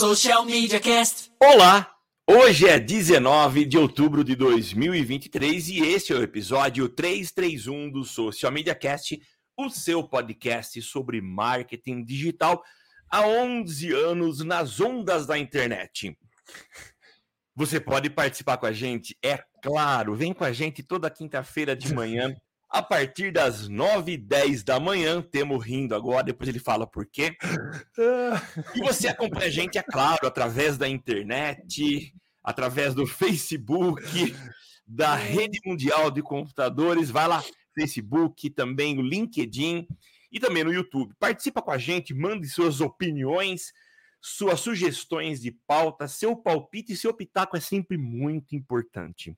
Social Media Cast. Olá! Hoje é 19 de outubro de 2023 e esse é o episódio 331 do Social Media Cast, o seu podcast sobre marketing digital há 11 anos nas ondas da internet. Você pode participar com a gente, é claro. Vem com a gente toda quinta-feira de manhã a partir das 9 e 10 da manhã, temos rindo agora, depois ele fala por quê. E você acompanha a gente, é claro, através da internet, através do Facebook, da rede mundial de computadores. Vai lá, Facebook, também o LinkedIn e também no YouTube. Participa com a gente, mande suas opiniões, suas sugestões de pauta, seu palpite e seu pitaco é sempre muito importante.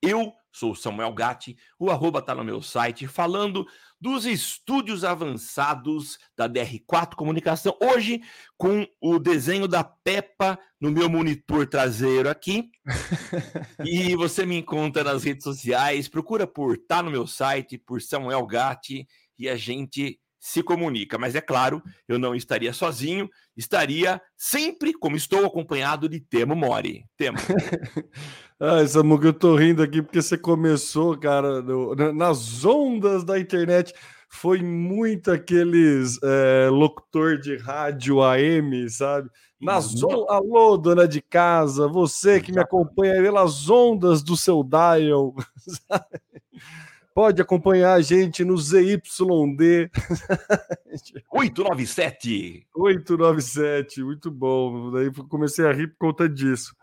Eu sou Samuel Gatti, o arroba está no meu site, falando dos estúdios avançados da DR4 Comunicação. Hoje, com o desenho da Peppa no meu monitor traseiro aqui. e você me encontra nas redes sociais, procura por Tá no meu site, por Samuel Gatti, e a gente se comunica. Mas é claro, eu não estaria sozinho, estaria sempre, como estou, acompanhado de Temo Mori. Temo. ah, Samuca, eu tô rindo aqui porque você começou, cara, no, nas ondas da internet. Foi muito aqueles é, locutor de rádio AM, sabe? Nas on... Alô, dona de casa, você que me acompanha pelas ondas do seu dial. Sabe? Pode acompanhar a gente no ZYD 897. 897, muito bom. Daí comecei a rir por conta disso.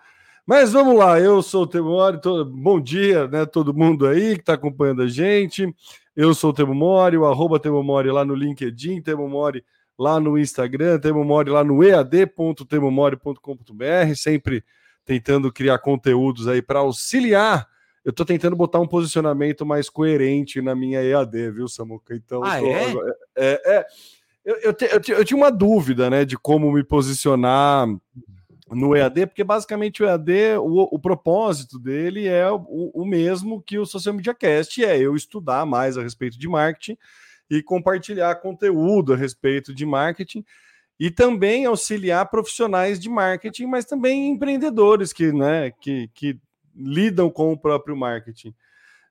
Mas vamos lá, eu sou o Temori, todo... bom dia, né? Todo mundo aí que está acompanhando a gente. Eu sou o Temo Mori, o arroba Temo Mori lá no LinkedIn, Temo Mori lá no Instagram, Temo Mori lá no ead.temomori.com.br, sempre tentando criar conteúdos aí para auxiliar eu tô tentando botar um posicionamento mais coerente na minha EAD, viu, Samuca? Então, ah, tô, é? é, é eu, eu, te, eu, te, eu, tinha uma dúvida, né, de como me posicionar no EAD, porque basicamente o EAD, o, o propósito dele é o, o, mesmo que o Social Media Cast, é eu estudar mais a respeito de marketing e compartilhar conteúdo a respeito de marketing e também auxiliar profissionais de marketing, mas também empreendedores que, né, que, que lidam com o próprio marketing.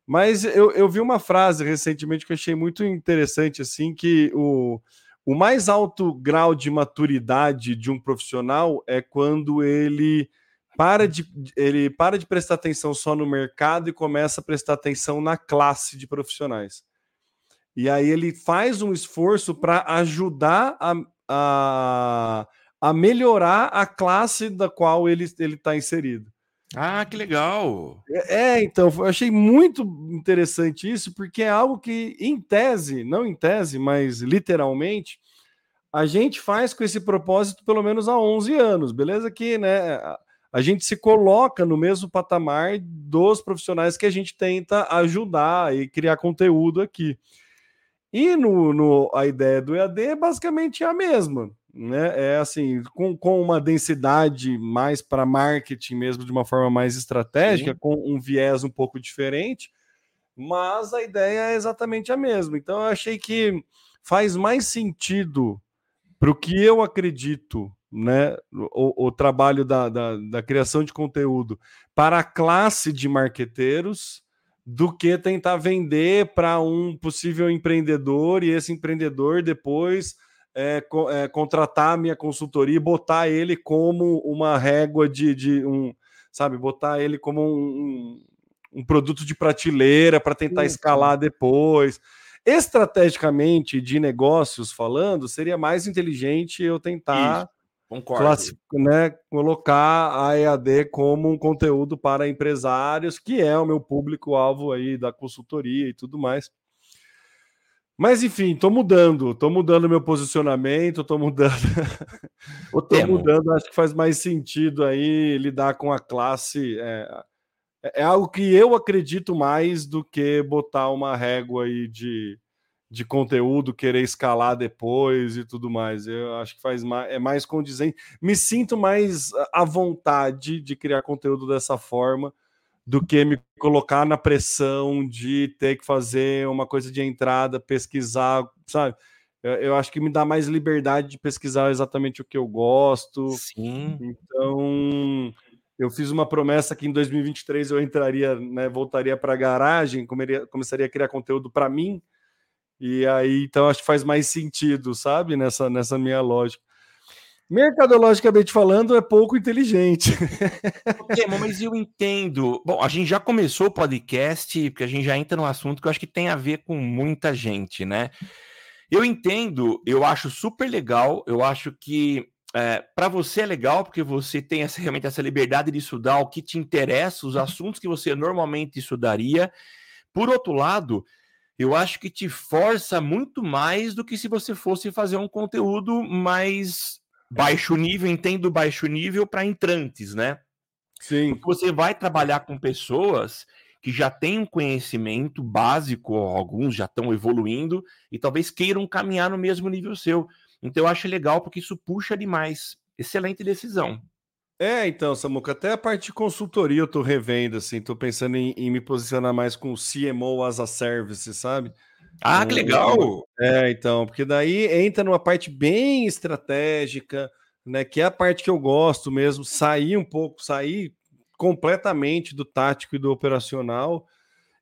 Mas eu, eu vi uma frase recentemente que eu achei muito interessante, assim, que o, o mais alto grau de maturidade de um profissional é quando ele para de, ele para de prestar atenção só no mercado e começa a prestar atenção na classe de profissionais. E aí ele faz um esforço para ajudar a, a, a melhorar a classe da qual ele está inserido. Ah, que legal! É, é, então, eu achei muito interessante isso, porque é algo que, em tese, não em tese, mas literalmente, a gente faz com esse propósito pelo menos há 11 anos, beleza? Que, né, a gente se coloca no mesmo patamar dos profissionais que a gente tenta ajudar e criar conteúdo aqui. E no, no a ideia do EAD é basicamente a mesma né? É assim, com, com uma densidade mais para marketing mesmo, de uma forma mais estratégica, Sim. com um viés um pouco diferente, mas a ideia é exatamente a mesma. Então, eu achei que faz mais sentido para o que eu acredito, né? O, o trabalho da, da, da criação de conteúdo para a classe de marqueteiros do que tentar vender para um possível empreendedor e esse empreendedor depois é, é, contratar a minha consultoria e botar ele como uma régua de, de um, sabe, botar ele como um, um, produto de prateleira para tentar Isso. escalar depois. Estrategicamente, de negócios falando, seria mais inteligente eu tentar né, colocar a EAD como um conteúdo para empresários, que é o meu público-alvo aí da consultoria e tudo mais. Mas enfim, tô mudando, tô mudando meu posicionamento, tô mudando. O tô mudando, acho que faz mais sentido aí lidar com a classe. É, é, algo que eu acredito mais do que botar uma régua aí de, de conteúdo, querer escalar depois e tudo mais. Eu acho que faz mais, é mais condizente. Me sinto mais à vontade de criar conteúdo dessa forma do que me colocar na pressão de ter que fazer uma coisa de entrada, pesquisar, sabe? Eu, eu, acho que me dá mais liberdade de pesquisar exatamente o que eu gosto. Sim. Então, eu fiz uma promessa que em 2023 eu entraria, né, voltaria para a garagem, comeria, começaria a criar conteúdo para mim. E aí, então, acho que faz mais sentido, sabe, nessa, nessa minha lógica. Mercadologicamente falando, é pouco inteligente. Mas eu entendo. Bom, a gente já começou o podcast, porque a gente já entra no assunto que eu acho que tem a ver com muita gente, né? Eu entendo, eu acho super legal, eu acho que é, para você é legal porque você tem essa, realmente essa liberdade de estudar o que te interessa, os assuntos que você normalmente estudaria. Por outro lado, eu acho que te força muito mais do que se você fosse fazer um conteúdo mais baixo nível, entendo baixo nível para entrantes, né? Sim. Porque você vai trabalhar com pessoas que já têm um conhecimento básico, alguns já estão evoluindo e talvez queiram caminhar no mesmo nível seu. Então eu acho legal porque isso puxa demais. Excelente decisão. É, então, Samuca, até a parte de consultoria eu tô revendo, assim, tô pensando em, em me posicionar mais com o CMO as a service, sabe? Ah, que legal! É, então, porque daí entra numa parte bem estratégica, né? Que é a parte que eu gosto mesmo, sair um pouco, sair completamente do tático e do operacional.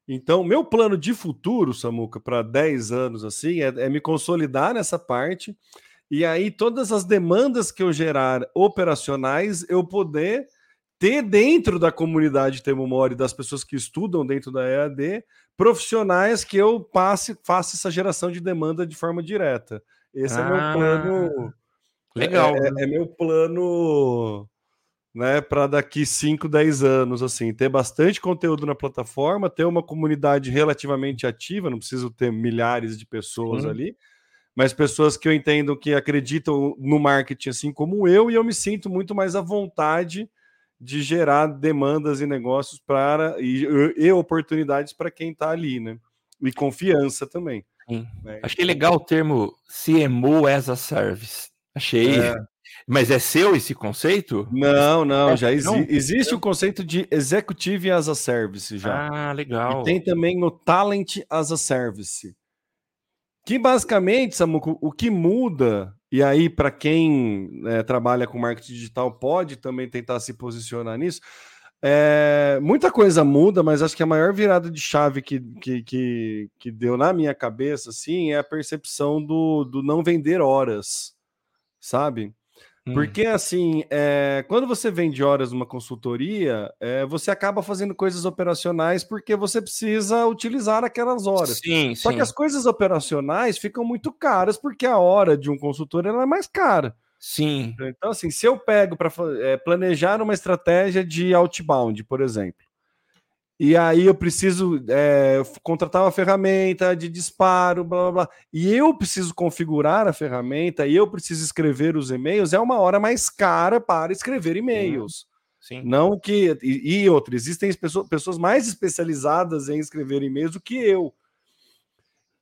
Então, meu plano de futuro, Samuca, para 10 anos assim, é, é me consolidar nessa parte e aí, todas as demandas que eu gerar operacionais, eu poder ter dentro da comunidade Temomori, das pessoas que estudam dentro da EAD, profissionais que eu passe, faça essa geração de demanda de forma direta. Esse ah, é meu ah, plano. Legal. É, é, é meu plano né, para daqui 5, 10 anos, assim, ter bastante conteúdo na plataforma, ter uma comunidade relativamente ativa, não preciso ter milhares de pessoas Sim. ali, mas pessoas que eu entendo que acreditam no marketing assim como eu, e eu me sinto muito mais à vontade de gerar demandas e negócios para e, e oportunidades para quem está ali, né? E confiança também. Né? Achei legal o termo CMO as a service. Achei. É. Mas é seu esse conceito? Não, não, é, já exi não? existe o conceito de executive as a service já. Ah, legal. E tem também o talent as a service. Que basicamente, Samuco, o que muda, e aí para quem né, trabalha com marketing digital pode também tentar se posicionar nisso, é, muita coisa muda, mas acho que a maior virada de chave que, que, que, que deu na minha cabeça assim, é a percepção do, do não vender horas, sabe? Hum. Porque, assim, é, quando você vende horas numa consultoria, é, você acaba fazendo coisas operacionais porque você precisa utilizar aquelas horas. Sim, Só sim. que as coisas operacionais ficam muito caras porque a hora de um consultor ela é mais cara. Sim. Então, assim, se eu pego para é, planejar uma estratégia de outbound, por exemplo, e aí eu preciso é, contratar uma ferramenta de disparo, blá blá blá. E eu preciso configurar a ferramenta e eu preciso escrever os e-mails. É uma hora mais cara para escrever e-mails. Sim. Não que. E, e outra, existem pessoas, pessoas mais especializadas em escrever e-mails do que eu.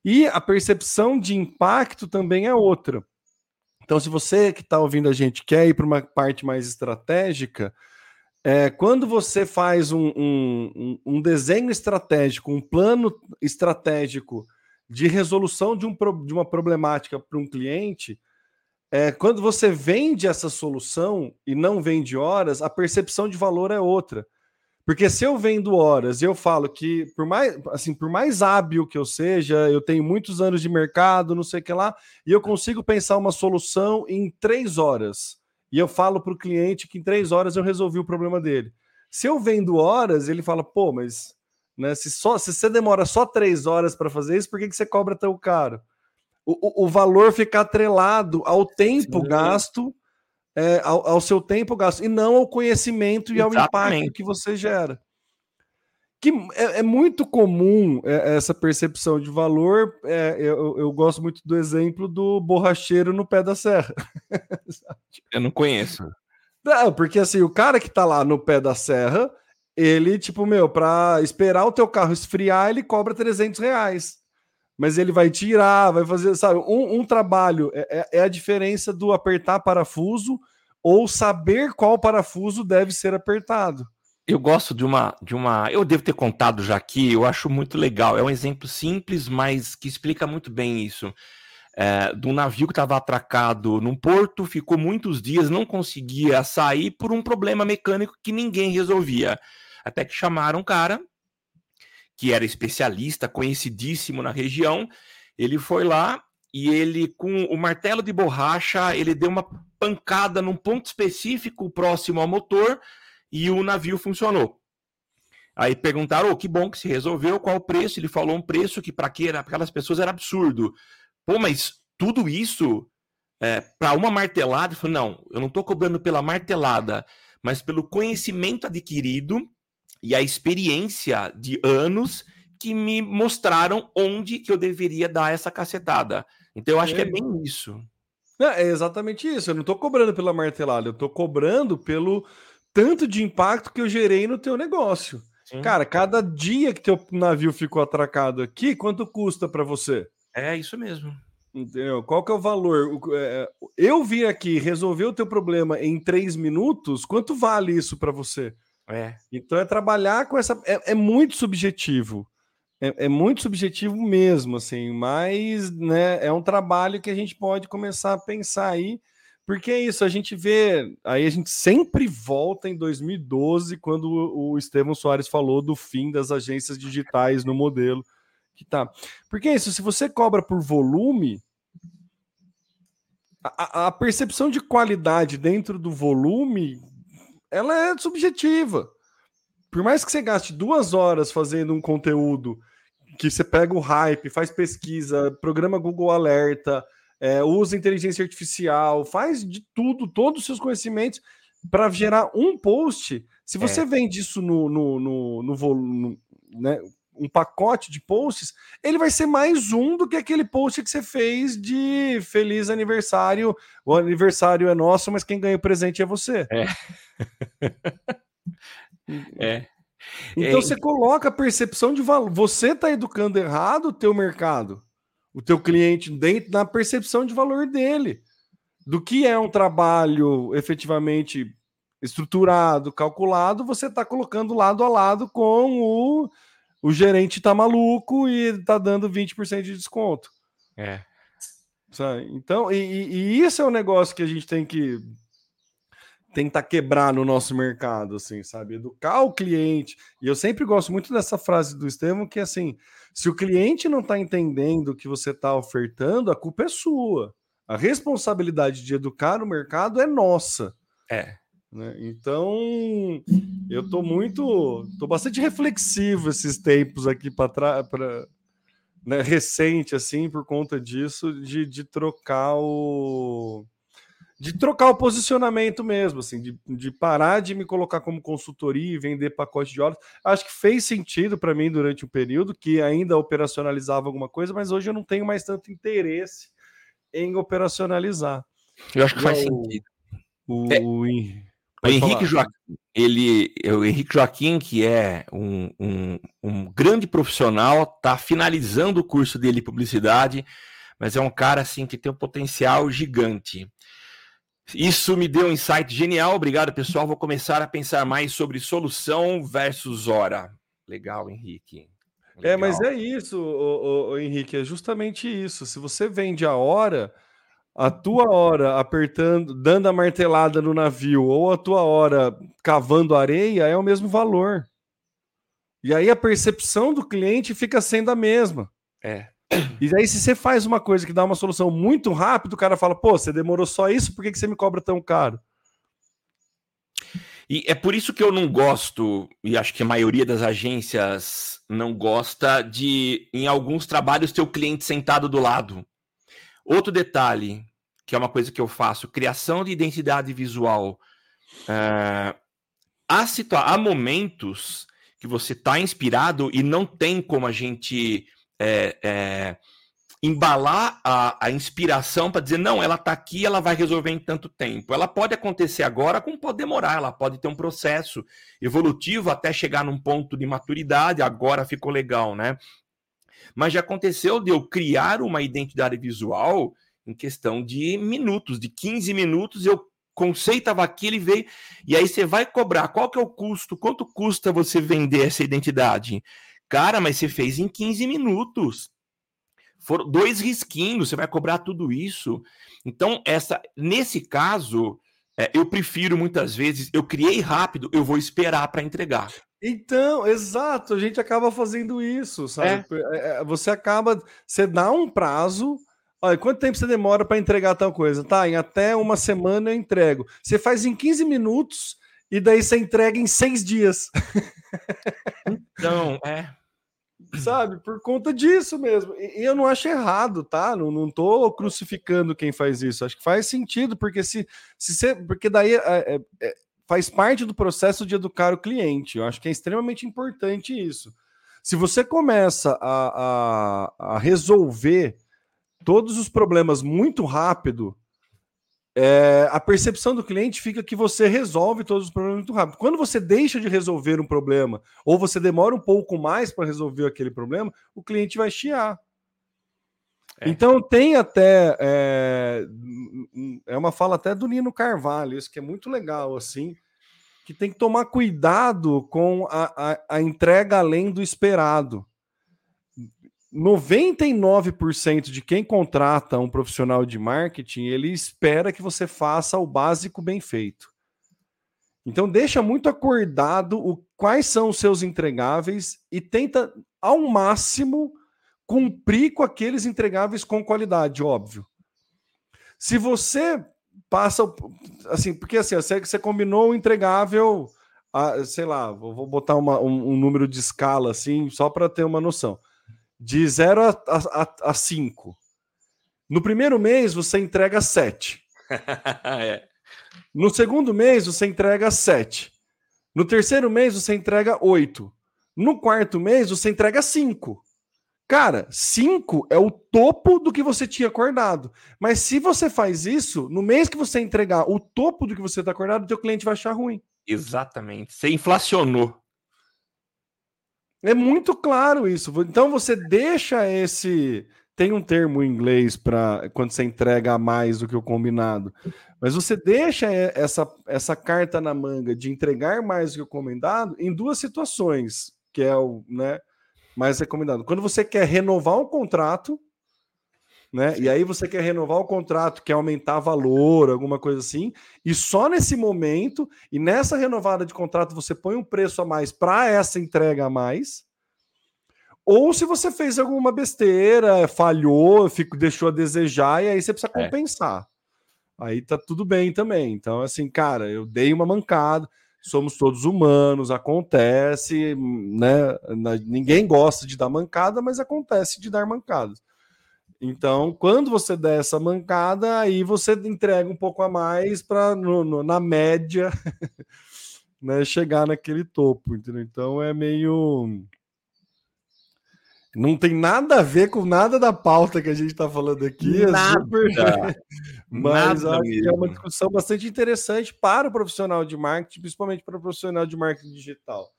E a percepção de impacto também é outra. Então, se você que está ouvindo a gente quer ir para uma parte mais estratégica, é, quando você faz um, um, um, desenho estratégico, um plano estratégico de resolução de, um, de uma problemática para um cliente, é, quando você vende essa solução e não vende horas, a percepção de valor é outra. Porque se eu vendo horas e eu falo que, por mais, assim, por mais hábil que eu seja, eu tenho muitos anos de mercado, não sei o que lá, e eu consigo pensar uma solução em três horas e eu falo para o cliente que em três horas eu resolvi o problema dele. Se eu vendo horas, ele fala, pô, mas né, se, só, se você demora só três horas para fazer isso, por que, que você cobra tão caro? O, o, o valor fica atrelado ao tempo Sim. gasto, é, ao, ao, seu tempo gasto, e não ao conhecimento e Exatamente. ao impacto que você gera que é, é muito comum é, essa percepção de valor. É, eu, eu, gosto muito do exemplo do borracheiro no pé da serra. eu não conheço. Não, porque assim, o cara que tá lá no pé da serra, ele, tipo, meu, para esperar o teu carro esfriar, ele cobra 300 reais. Mas ele vai tirar, vai fazer, sabe? Um, um trabalho é, é, é a diferença do apertar parafuso ou saber qual parafuso deve ser apertado eu gosto de uma, de uma. Eu devo ter contado já aqui, eu acho muito legal. É um exemplo simples, mas que explica muito bem isso. é, de um navio que estava atracado num porto, ficou muitos dias, não conseguia sair por um problema mecânico que ninguém resolvia. Até que chamaram um cara que era especialista, conhecidíssimo na região. Ele foi lá e ele, com o martelo de borracha, ele deu uma pancada num ponto específico próximo ao motor e o navio funcionou. Aí perguntaram, oh, que bom que se resolveu, qual o preço? Ele falou um preço que para aquelas pessoas era absurdo. Pô, mas tudo isso é, para uma martelada? Falou, não, eu não estou cobrando pela martelada, mas pelo conhecimento adquirido e a experiência de anos que me mostraram onde que eu deveria dar essa cacetada. Então eu acho é. que é bem isso. É, é exatamente isso. Eu não estou cobrando pela martelada, eu estou cobrando pelo tanto de impacto que eu gerei no teu negócio. Sim. Cara, cada dia que teu navio ficou atracado aqui, quanto custa para você? É isso mesmo. Entendeu? Qual que é o valor? É, eu vim aqui resolver o teu problema em três minutos, quanto vale isso para você? É. Então é trabalhar com essa. É, é muito subjetivo. É, é, muito subjetivo mesmo, assim, mas né, é um trabalho que a gente pode começar a pensar aí, porque é isso, a gente vê, aí a gente sempre volta em 2012, quando o, Estevão Soares falou do fim das agências digitais no modelo que tá. Porque é isso, se você cobra por volume, a, a percepção de qualidade dentro do volume, ela é subjetiva. Por mais que você gaste duas horas fazendo um conteúdo que você pega o hype, faz pesquisa, programa Google Alerta, é, usa inteligência artificial, faz de tudo, todos os seus conhecimentos para gerar um post. Se você é. vende isso no, no, no, no volume, né, um pacote de posts, ele vai ser mais um do que aquele post que você fez de feliz aniversário. O aniversário é nosso, mas quem ganha o presente é você. É. é. Então é. você coloca a percepção de valor. Você está educando errado o teu mercado, o teu cliente dentro na percepção de valor dele, do que é um trabalho efetivamente estruturado, calculado. Você está colocando lado a lado com o o gerente tá maluco e tá dando 20% de desconto. É. Sabe? Então, e, e, isso é um negócio que a gente tem que tentar quebrar no nosso mercado, assim, sabe? Educar o cliente. E eu sempre gosto muito dessa frase do Estevam, que é assim: se o cliente não está entendendo o que você está ofertando, a culpa é sua. A responsabilidade de educar o mercado é nossa. É. Né? Então, eu estou muito, estou bastante reflexivo esses tempos aqui para trás, né, recente assim, por conta disso, de, de trocar o de trocar o posicionamento mesmo, assim, de, de parar de me colocar como consultoria e vender pacote de horas. Acho que fez sentido para mim durante o um período que ainda operacionalizava alguma coisa, mas hoje eu não tenho mais tanto interesse em operacionalizar. Eu acho que faz sentido. O, é. o, Henrique Joaquim, ele, o Henrique Joaquim, que é um, um, um grande profissional, está finalizando o curso dele de publicidade, mas é um cara assim que tem um potencial gigante. Isso me deu um insight genial. Obrigado, pessoal. Vou começar a pensar mais sobre solução versus hora. Legal, Henrique. Legal. É, mas é isso, o, o, o Henrique, é justamente isso. Se você vende a hora, a tua hora apertando, dando a martelada no navio, ou a tua hora cavando areia, é o mesmo valor. E aí a percepção do cliente fica sendo a mesma. É. E aí, se você faz uma coisa que dá uma solução muito rápido, o cara fala: pô, você demorou só isso, por que, que você me cobra tão caro? E é por isso que eu não gosto, e acho que a maioria das agências não gosta, de, em alguns trabalhos, ter o cliente sentado do lado. Outro detalhe, que é uma coisa que eu faço, criação de identidade visual. Uh, há, há momentos que você está inspirado e não tem como a gente é, é, embalar a, a inspiração para dizer, não, ela está aqui, ela vai resolver em tanto tempo. Ela pode acontecer agora, como pode demorar, ela pode ter um processo evolutivo até chegar num ponto de maturidade, agora ficou legal, né? Mas já aconteceu de eu criar uma identidade visual em questão de minutos, de 15 minutos, eu conceitava aquilo e veio. E aí você vai cobrar. Qual que é o custo? Quanto custa você vender essa identidade? Cara, mas você fez em 15 minutos. foram dois risquinhos, você vai cobrar tudo isso. Então, essa, nesse caso, é, eu prefiro muitas vezes, eu criei rápido, eu vou esperar para entregar. Então, exato, a gente acaba fazendo isso, sabe? É. é, é você acaba, você dá um prazo. Olha, quanto tempo você demora para entregar tal coisa? Tá, em até uma semana eu entrego. Você faz em 15 minutos e daí você entrega em seis dias. Então, é sabe? Por conta disso mesmo. E, eu não acho errado, tá? Não, não tô crucificando quem faz isso. Acho que faz sentido, porque se, se você, porque daí é, é, é, faz parte do processo de educar o cliente. Eu acho que é extremamente importante isso. Se você começa a, a, a resolver todos os problemas muito rápido, é, a percepção do cliente fica que você resolve todos os problemas muito rápido. Quando você deixa de resolver um problema, ou você demora um pouco mais para resolver aquele problema, o cliente vai chiar. É. Então tem até é, é, uma fala até do Nino Carvalho, isso que é muito legal assim, que tem que tomar cuidado com a, a, a entrega além do esperado. 99% de quem contrata um profissional de marketing, ele espera que você faça o básico bem feito. Então deixa muito acordado o, quais são os seus entregáveis e tenta ao máximo cumprir com aqueles entregáveis com qualidade, óbvio. Se você passa assim, porque assim, você, você combinou o entregável, a, sei lá, vou botar uma, um, um número de escala assim, só para ter uma noção de 0 a 5. No primeiro mês, você entrega 7. é. No segundo mês, você entrega 7. No terceiro mês, você entrega 8. No quarto mês, você entrega 5. Cara, 5 é o topo do que você tinha acordado. Mas se você faz isso, no mês que você entregar o topo do que você está acordado, o teu cliente vai achar ruim. Exatamente. Você inflacionou. É muito claro isso. Então você deixa esse. Tem um termo em inglês para quando você entrega mais do que o combinado. Mas você deixa essa, essa carta na manga de entregar mais do que o combinado em duas situações, que é o né, mais recomendado. Quando você quer renovar um contrato, né? E aí você quer renovar o contrato, quer aumentar valor, alguma coisa assim, e só nesse momento, e nessa renovada de contrato, você põe um preço a mais para essa entrega a mais. Ou se você fez alguma besteira, falhou, fico, deixou a desejar, e aí você precisa é. compensar. É. Aí tá tudo bem também. Então, assim, cara, eu dei uma mancada, somos todos humanos, acontece, né? Ninguém gosta de dar mancada, mas acontece de dar mancadas. Então, quando você der essa mancada, aí você entrega um pouco a mais para, na média, né, chegar naquele topo, entendeu? Então é meio. Não tem nada a ver com nada da pauta que a gente está falando aqui. É nada. super... Mas nada acho mesmo. que é uma discussão bastante interessante para o profissional de marketing, principalmente para o profissional de marketing digital.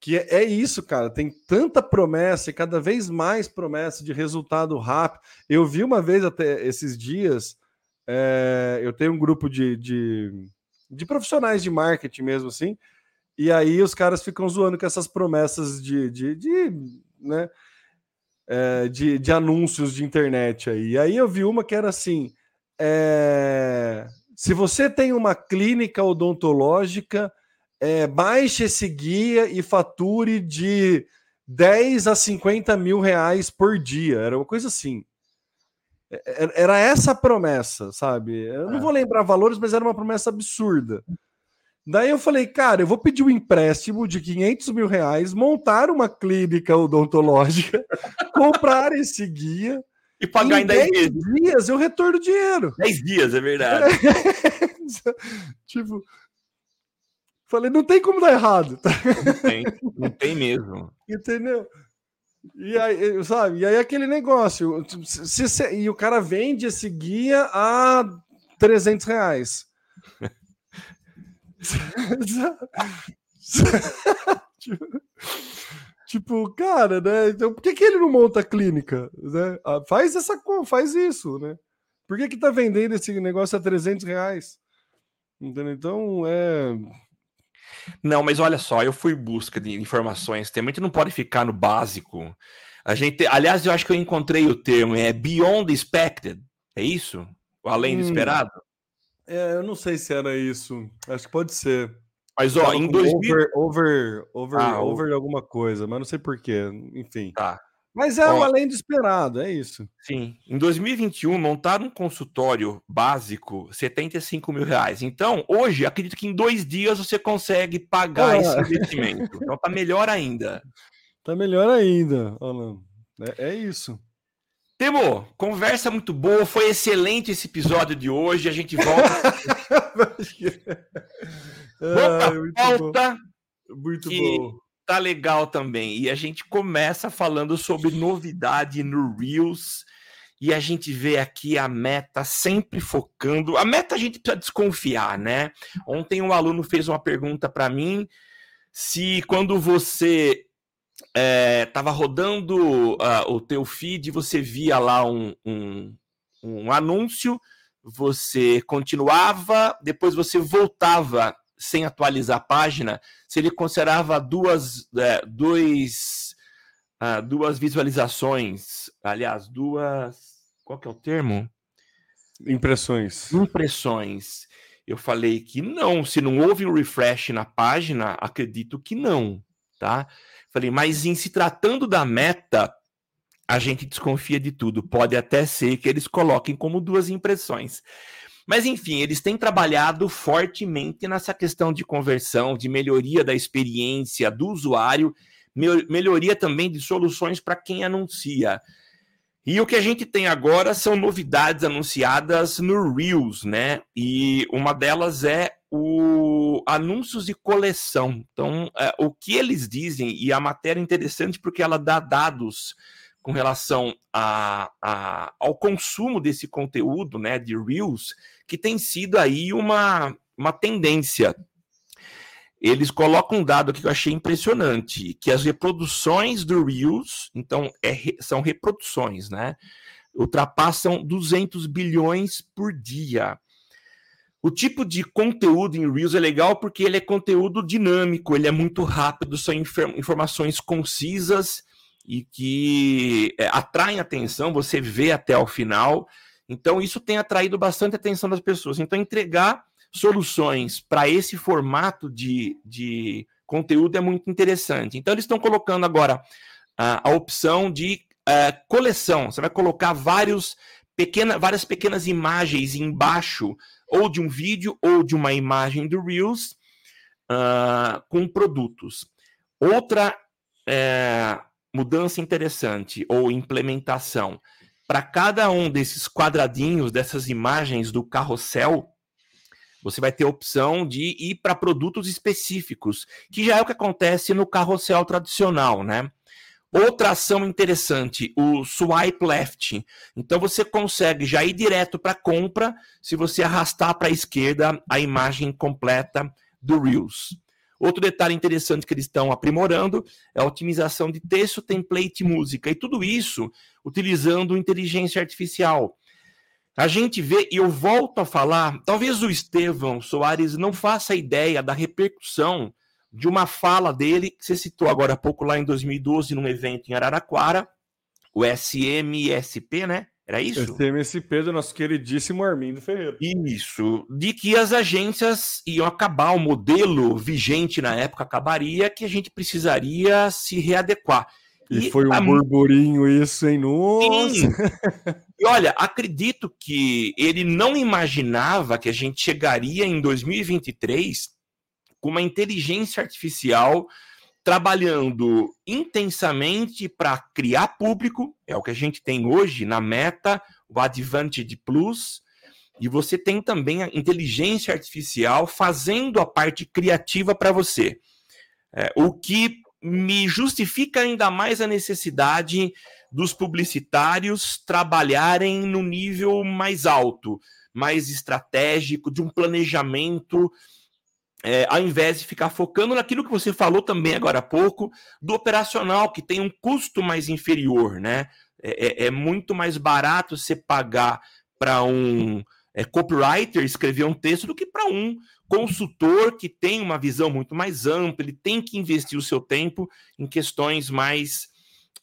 Que é, é, isso, cara. Tem tanta promessa e cada vez mais promessa de resultado rápido. Eu vi uma vez até esses dias. É, eu tenho um grupo de, de, de, profissionais de marketing mesmo assim. E aí os caras ficam zoando com essas promessas de, de, de né? É, de, de anúncios de internet aí. Aí eu vi uma que era assim: é, se você tem uma clínica odontológica é, baixe esse guia e fature de 10 a 50 mil reais por dia. Era uma coisa assim. É, é, era essa a promessa, sabe? Eu não é. vou lembrar valores, mas era uma promessa absurda. Daí eu falei, cara, eu vou pedir um empréstimo de 500 mil reais, montar uma clínica odontológica, comprar esse guia. E pagar em 10 dias eu retorno o dinheiro. 10 dias, é verdade. tipo, Falei, não tem como dar errado. Não tem, não tem mesmo. Entendeu? E aí, sabe? E aí aquele negócio. Se, se, e o cara vende esse guia a 300 reais. tipo, cara, né? Então, por que, que ele não monta a clínica? Né? Ah, faz essa faz isso, né? Por que, que tá vendendo esse negócio a 300 reais? Entendeu? Então, é não, mas olha só, eu fui em busca de informações. Tem muito não pode ficar no básico. A gente, aliás, eu acho que eu encontrei o termo, é beyond expected, é isso? O além do hum, esperado? É, eu não sei se era isso. Acho que pode ser. Mas ó, em 2000 over over over, ah, over alguma coisa, mas não sei porquê, enfim. Tá. Mas é o além do esperado, é isso. Sim. Em 2021, montar um consultório básico, 75 mil reais. Então, hoje, acredito que em dois dias você consegue pagar ah. esse investimento. Então, tá melhor ainda. Tá melhor ainda, Alan. É, é isso. Temo, conversa muito boa, foi excelente esse episódio de hoje. A gente volta. Vamos pauta. Muito bom tá legal também. E a gente começa falando sobre novidade no Reels. E a gente vê aqui a meta sempre focando. A meta a gente precisa desconfiar, né? Ontem um aluno fez uma pergunta para mim se quando você estava é, rodando uh, o teu feed, você via lá um, um, um anúncio, você continuava, depois você voltava sem atualizar a página, se ele considerava duas, é, dois, uh, duas visualizações, aliás, duas. Qual que é o termo? Impressões. Impressões. Eu falei que não, se não houve um refresh na página, acredito que não, tá? Falei, mas em se tratando da meta, a gente desconfia de tudo. Pode até ser que eles coloquem como duas impressões. Mas, enfim, eles têm trabalhado fortemente nessa questão de conversão, de melhoria da experiência do usuário, melhoria também de soluções para quem anuncia. E o que a gente tem agora são novidades anunciadas no Reels, né? E uma delas é o anúncios de coleção. Então, é, o que eles dizem, e a matéria é interessante porque ela dá dados com relação a, a, ao consumo desse conteúdo, né, de Reels, que tem sido aí uma, uma tendência. Eles colocam um dado aqui que eu achei impressionante, que as reproduções do Reels, então é, são reproduções, né, ultrapassam 200 bilhões por dia. O tipo de conteúdo em Reels é legal porque ele é conteúdo dinâmico, ele é muito rápido, são informações concisas e que é, atraem atenção, você vê até o final. Então, isso tem atraído bastante atenção das pessoas. Então, entregar soluções para esse formato de, de conteúdo é muito interessante. Então, eles estão colocando agora a, a opção de uh, coleção. Você vai colocar vários pequena, várias pequenas imagens embaixo, ou de um vídeo, ou de uma imagem do Reels, uh, com produtos. Outra é, mudança interessante ou implementação. Para cada um desses quadradinhos, dessas imagens do carrossel, você vai ter a opção de ir para produtos específicos, que já é o que acontece no carrossel tradicional, né? Outra ação interessante, o swipe left. Então você consegue já ir direto para compra se você arrastar para a esquerda a imagem completa do Reels. Outro detalhe interessante que eles estão aprimorando é a otimização de texto, template e música. E tudo isso utilizando inteligência artificial. A gente vê, e eu volto a falar, talvez o Estevão Soares não faça ideia da repercussão de uma fala dele, que você citou agora há pouco lá em 2012, num evento em Araraquara, o SMSP, né? Era isso? SMSP do nosso queridíssimo Armindo Ferreira. Isso. De que as agências iam acabar, o modelo vigente na época acabaria, que a gente precisaria se readequar. E, e foi um a... burburinho isso, hein? Nossa! Sim. E olha, acredito que ele não imaginava que a gente chegaria em 2023 com uma inteligência artificial trabalhando intensamente para criar público, é o que a gente tem hoje na Meta, o Advantage Plus, e você tem também a inteligência artificial fazendo a parte criativa para você. É, o que me justifica ainda mais a necessidade dos publicitários trabalharem no nível mais alto, mais estratégico, de um planejamento é, ao invés de ficar focando naquilo que você falou também agora há pouco, do operacional, que tem um custo mais inferior, né? É, é, é muito mais barato você pagar para um é, copywriter escrever um texto do que para um consultor que tem uma visão muito mais ampla, ele tem que investir o seu tempo em questões mais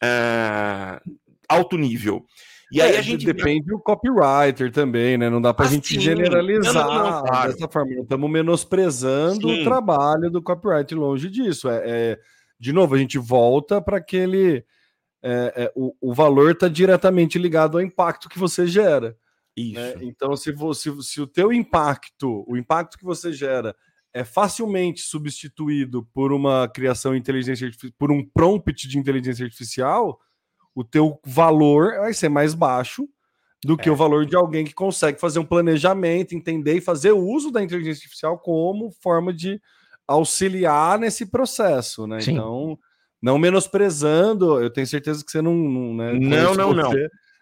uh, alto nível. E aí é, a gente depende do copywriter também, né? Não dá para a ah, gente generalizar não, não, não, claro. dessa forma. Estamos menosprezando sim. o trabalho do copywriter longe disso. É, é de novo, a gente volta para aquele é, é, o, o valor está diretamente ligado ao impacto que você gera. Né? Isso. Né? Então, se, você, se o teu impacto, o impacto que você gera, é facilmente substituído por uma criação de inteligência por um prompt de inteligência artificial, o teu valor vai ser mais baixo do que é. o valor de alguém que consegue fazer um planejamento, entender e fazer uso da inteligência artificial como forma de auxiliar nesse processo, né? Sim. Então, não menosprezando, eu tenho certeza que você não. Não, né, não, não, não.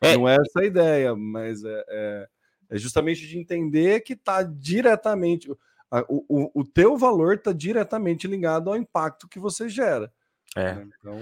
É. Não é essa a ideia, mas é, é, é justamente de entender que está diretamente. O, o, o teu valor está diretamente ligado ao impacto que você gera. É. Né, então,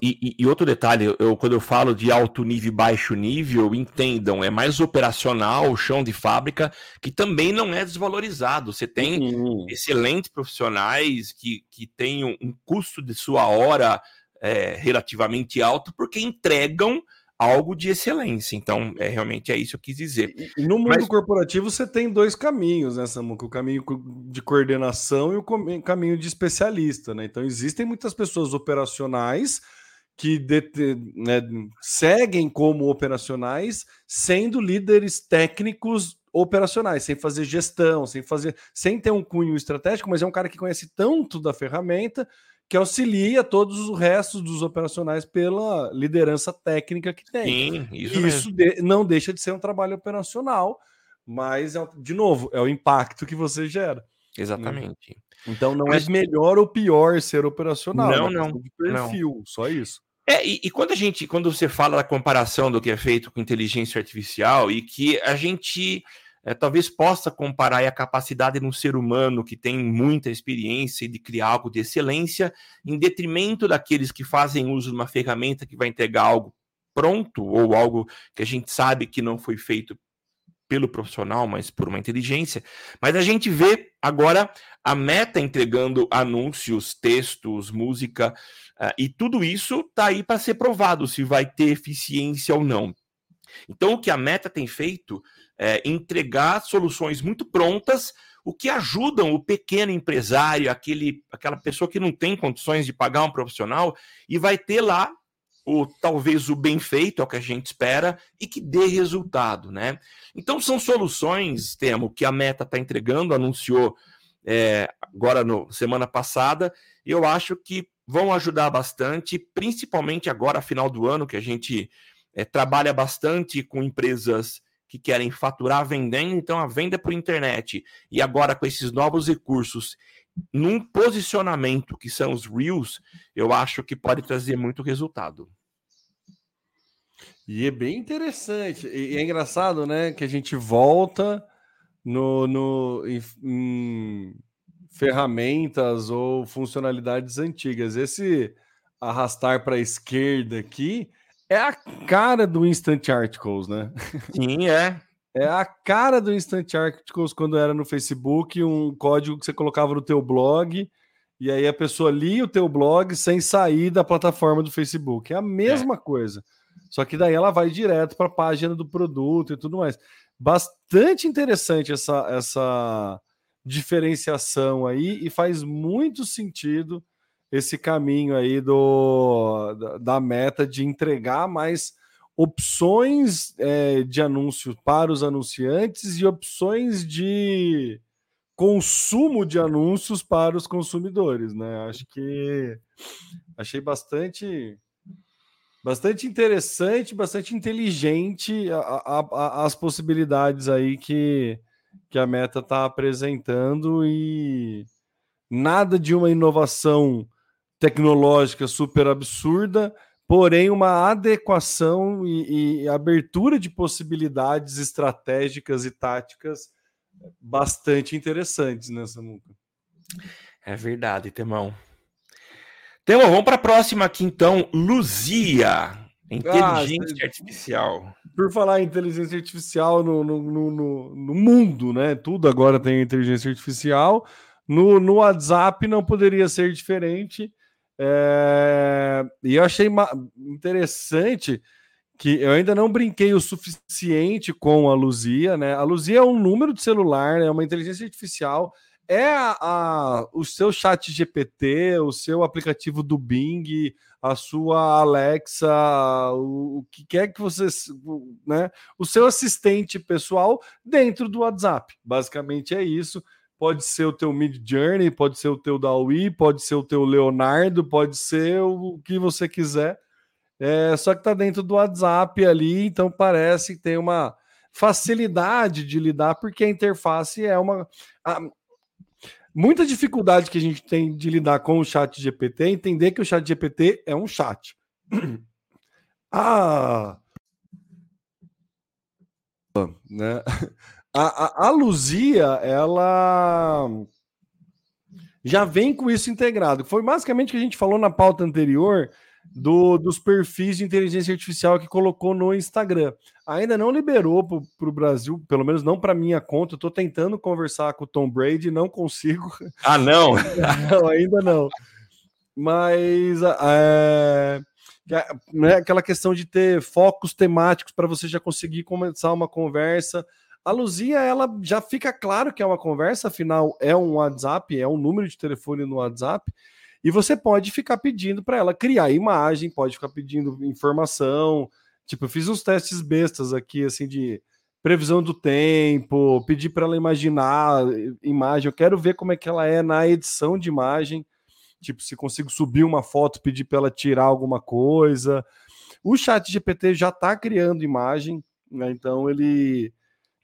e, e, outro detalhe, eu, quando eu falo de alto nível e baixo nível, entendam, é mais operacional, o chão de fábrica, que também não é desvalorizado. Você tem uhum. excelentes profissionais que, que têm um, um custo de sua hora é, relativamente alto, porque entregam algo de excelência. Então, é realmente é isso que eu quis dizer. E, no mundo Mas... corporativo você tem dois caminhos, né, Samuca? O caminho de coordenação e o caminho de especialista, né? Então, existem muitas pessoas operacionais que né, seguem como operacionais, sendo líderes técnicos operacionais, sem fazer gestão, sem fazer, sem ter um cunho estratégico, mas é um cara que conhece tanto da ferramenta que auxilia todos os restos dos operacionais pela liderança técnica que tem. Sim, isso, isso de, não deixa de ser um trabalho operacional, mas, é, de novo, é o impacto que você gera. Né? Exatamente. Então não mas... é melhor ou pior ser operacional. Não, é não. De perfil, não. só isso. É, e, e, quando a gente, quando você fala da comparação do que é feito com inteligência artificial e que a gente é, talvez possa comparar a capacidade de um ser humano que tem muita experiência de criar algo de excelência, em detrimento daqueles que fazem uso de uma ferramenta que vai entregar algo pronto ou algo que a gente sabe que não foi feito pelo profissional, mas por uma inteligência. Mas a gente vê agora a Meta entregando anúncios, textos, música, uh, e tudo isso está aí para ser provado se vai ter eficiência ou não. Então, o que a Meta tem feito é, entregar soluções muito prontas, o que ajudam o pequeno empresário, aquele, aquela pessoa que não tem condições de pagar um profissional, e vai ter lá o talvez o bem feito, é o que a gente espera, e que dê resultado, né? Então são soluções, Temo, que a Meta está entregando, anunciou é, agora no semana passada, e eu acho que vão ajudar bastante, principalmente agora, final do ano, que a gente é, trabalha bastante com empresas que querem faturar vendendo, então a venda por internet. E agora com esses novos recursos, num posicionamento que são os Reels, eu acho que pode trazer muito resultado. E é bem interessante. E é engraçado, né? Que a gente volta no, no em, em ferramentas ou funcionalidades antigas. Esse arrastar para a esquerda aqui é a cara do Instant Articles, né? Sim, é. É a cara do Instant Articles quando era no Facebook, um código que você colocava no teu blog e aí a pessoa lia o teu blog sem sair da plataforma do Facebook. É a mesma é. coisa. Só que daí ela vai direto para a página do produto e tudo mais. Bastante interessante essa, essa diferenciação aí e faz muito sentido esse caminho aí do, da, meta de entregar mais opções é, de anúncio para os anunciantes e opções de consumo de anúncios para os consumidores, né? Acho que achei bastante bastante interessante, bastante inteligente a, a, a, as possibilidades aí que, que a Meta está apresentando e nada de uma inovação tecnológica super absurda, porém uma adequação e, e, abertura de possibilidades estratégicas e táticas bastante interessantes nessa nunca. É verdade, Temão. Temão, vamos para a próxima aqui então, Luzia, inteligência ah, artificial. Por falar em inteligência artificial no, no, no, no, mundo, né? Tudo agora tem inteligência artificial. No, no WhatsApp não poderia ser diferente É... E eu achei interessante que eu ainda não brinquei o suficiente com a Luzia, né? A Luzia é um número de celular, é uma inteligência artificial, é a, a, o seu chat GPT, o seu aplicativo do Bing, a sua Alexa, o, o que quer que você, né? O seu assistente pessoal dentro do WhatsApp. Basicamente é isso. Pode ser o teu Mid Journey, pode ser o teu Dawi, pode ser o teu Leonardo, pode ser o que você quiser é, só que está dentro do WhatsApp ali, então parece que tem uma facilidade de lidar, porque a interface é uma. A, muita dificuldade que a gente tem de lidar com o chat GPT é entender que o chat GPT é um chat. Ah, né? A, a, a Luzia, ela já vem com isso integrado. Foi basicamente o que a gente falou na pauta anterior do, dos perfis de inteligência artificial que colocou no Instagram. Ainda não liberou para o Brasil, pelo menos não para minha conta. Estou tentando conversar com o Tom Brady, não consigo. Ah, não? não ainda não. Mas é, né, aquela questão de ter focos temáticos para você já conseguir começar uma conversa. A Luzia, ela já fica claro que é uma conversa, afinal é um WhatsApp, é um número de telefone no WhatsApp. E você pode ficar pedindo para ela criar imagem, pode ficar pedindo informação. Tipo, eu fiz uns testes bestas aqui, assim, de previsão do tempo, pedir para ela imaginar imagem. Eu quero ver como é que ela é na edição de imagem. Tipo, se consigo subir uma foto, pedir para ela tirar alguma coisa. O chat GPT já está criando imagem, né? então ele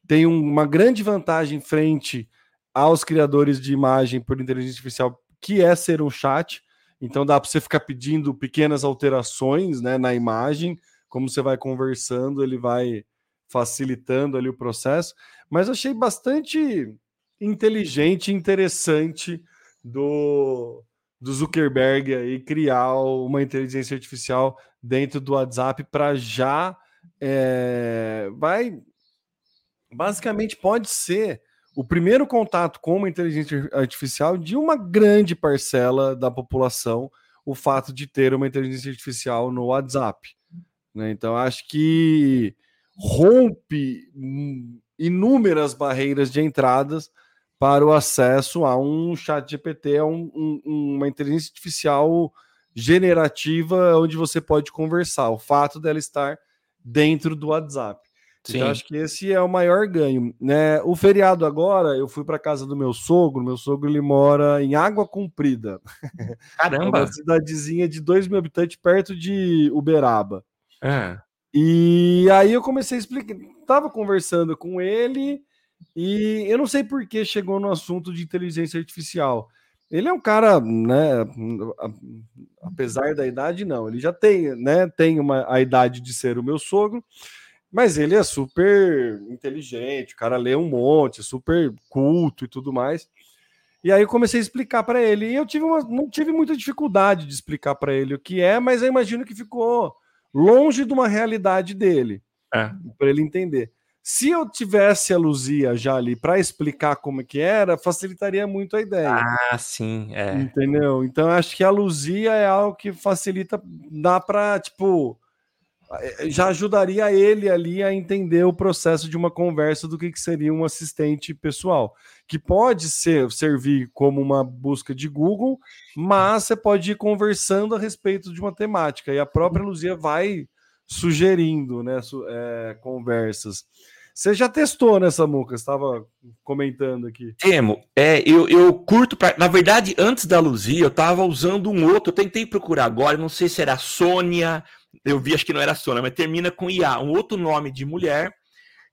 tem uma grande vantagem frente aos criadores de imagem por inteligência artificial que é ser um chat. Então dá para você ficar pedindo pequenas alterações né, na imagem, como você vai conversando, ele vai facilitando ali o processo. Mas achei bastante inteligente, interessante do, do Zuckerberg aí criar uma inteligência artificial dentro do WhatsApp para já é, vai basicamente pode ser o primeiro contato com uma inteligência artificial de uma grande parcela da população, o fato de ter uma inteligência artificial no WhatsApp. Né? Então, acho que rompe inúmeras barreiras de entradas para o acesso a um chat GPT, a um, um, uma inteligência artificial generativa onde você pode conversar. O fato dela estar dentro do WhatsApp. Sim. Então, acho que esse é o maior ganho. Né? O feriado agora, eu fui para casa do meu sogro. Meu sogro ele mora em Água Comprida. Caramba! uma cidadezinha de 2 mil habitantes perto de Uberaba. É. E aí eu comecei a explicar. Tava conversando com ele e eu não sei por que chegou no assunto de inteligência artificial. Ele é um cara, né? Apesar da idade, não. Ele já tem, né? Tem uma, a idade de ser o meu sogro. Mas ele é super inteligente, o cara lê um monte, super culto e tudo mais. E aí eu comecei a explicar para ele. E eu tive uma, não tive muita dificuldade de explicar para ele o que é, mas eu imagino que ficou longe de uma realidade dele, é. para ele entender. Se eu tivesse a Luzia já ali para explicar como que era, facilitaria muito a ideia. Ah, sim, é. Entendeu? Então acho que a Luzia é algo que facilita, dá para tipo já ajudaria ele ali a entender o processo de uma conversa do que, que seria um assistente pessoal, que pode ser servir como uma busca de Google, mas você pode ir conversando a respeito de uma temática e a própria Luzia vai sugerindo né, é, conversas. Você já testou nessa muca? Estava comentando aqui. Temo. É, eu, eu curto. Pra... Na verdade, antes da Luzia, eu estava usando um outro. Eu tentei procurar agora, não sei se era Sônia eu vi, acho que não era Sona, mas termina com IA, um outro nome de mulher,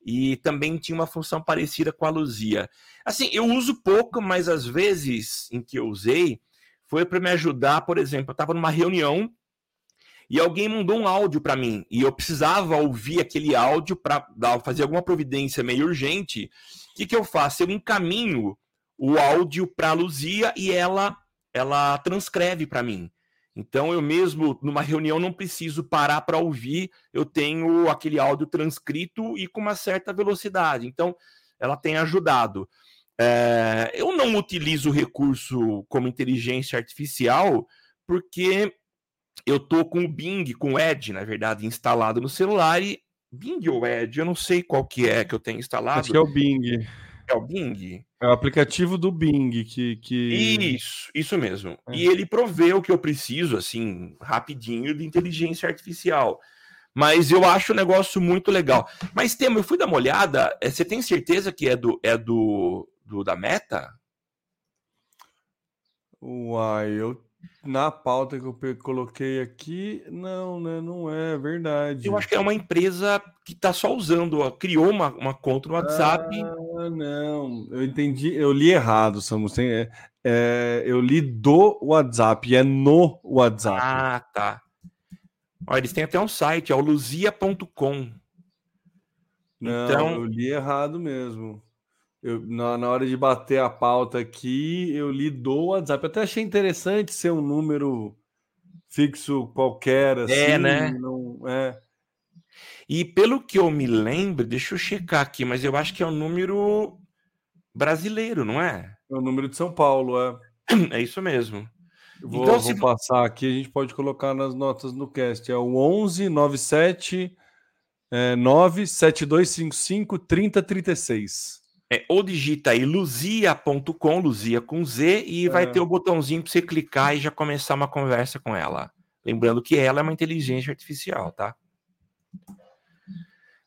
e também tinha uma função parecida com a Luzia. Assim, eu uso pouco, mas às vezes em que eu usei, foi para me ajudar, por exemplo, eu estava numa reunião e alguém mandou um áudio para mim e eu precisava ouvir aquele áudio para fazer alguma providência meio urgente. O que, que eu faço? Eu encaminho o áudio para a Luzia e ela ela transcreve para mim. Então, eu mesmo, numa reunião, não preciso parar para ouvir, eu tenho aquele áudio transcrito e com uma certa velocidade. Então, ela tem ajudado. É, eu não utilizo o recurso como inteligência artificial porque eu tô com o Bing, com o Edge, na verdade, instalado no celular e Bing ou Edge, eu não sei qual que é que eu tenho instalado. Acho que é o Bing. É o Bing? É o aplicativo do Bing que. que... Isso, isso mesmo. É. E ele provê o que eu preciso, assim, rapidinho, de inteligência artificial. Mas eu acho o negócio muito legal. Mas, Temo, eu fui dar uma olhada. É, você tem certeza que é do, é do, do da Meta? Uai, eu na pauta que eu coloquei aqui, não, né? Não é verdade. Eu acho que é uma empresa que está só usando, ó, criou uma, uma conta no WhatsApp. Ah, não, eu entendi, eu li errado, Samus. Tem, é, é, eu li do WhatsApp, é no WhatsApp. Ah, tá. Ó, eles têm até um site, é o luzia.com. Não, então... eu li errado mesmo. Eu, na, na hora de bater a pauta aqui, eu li do WhatsApp. Eu até achei interessante ser um número fixo qualquer, é, assim. É, né? Não, é. E pelo que eu me lembro, deixa eu checar aqui, mas eu acho que é um número brasileiro, não é? É o número de São Paulo, é. É isso mesmo. vou, então, vou passar aqui, a gente pode colocar nas notas no cast. É o 11 97 é, 97255 3036. É, ou digita aí luzia.com, luzia com Z, e é. vai ter o botãozinho para você clicar e já começar uma conversa com ela. Lembrando que ela é uma inteligência artificial, tá?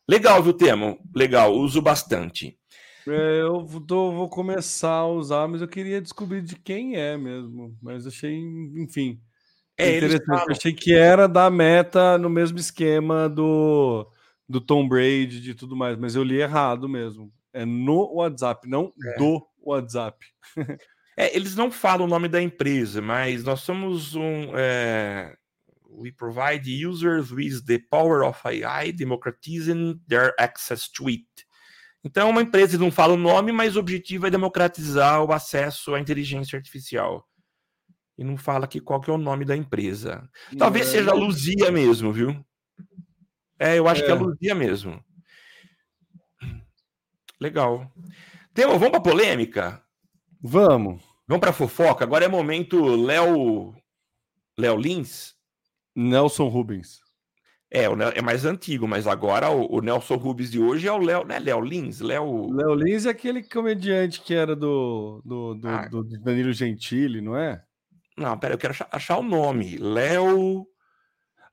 Legal, viu, Temo? Legal, uso bastante. É, eu tô, vou começar a usar, mas eu queria descobrir de quem é mesmo. Mas achei, enfim. É interessante. Achei que era da meta no mesmo esquema do, do Tom Brady de tudo mais, mas eu li errado mesmo. É no WhatsApp, não é. do WhatsApp. é, eles não falam o nome da empresa, mas nós somos um. É... We provide users with the power of AI, democratizing their access to it. Então, é uma empresa não fala o nome, mas o objetivo é democratizar o acesso à inteligência artificial. E não fala aqui qual que é o nome da empresa. Talvez é, seja a Luzia mesmo, viu? É, eu acho é. que é a Luzia mesmo. Legal. Temo, vamos para polêmica? Vamos. Vamos para fofoca. Agora é momento Léo Léo Lins. Nelson Rubens. É, o é mais antigo, mas agora o, o Nelson Rubens de hoje é o Léo, né? Léo Lins, Léo. Léo Lins é aquele comediante que era do, do, do, ah. do Danilo Gentili, não é? Não, pera, eu quero achar, achar o nome. Léo.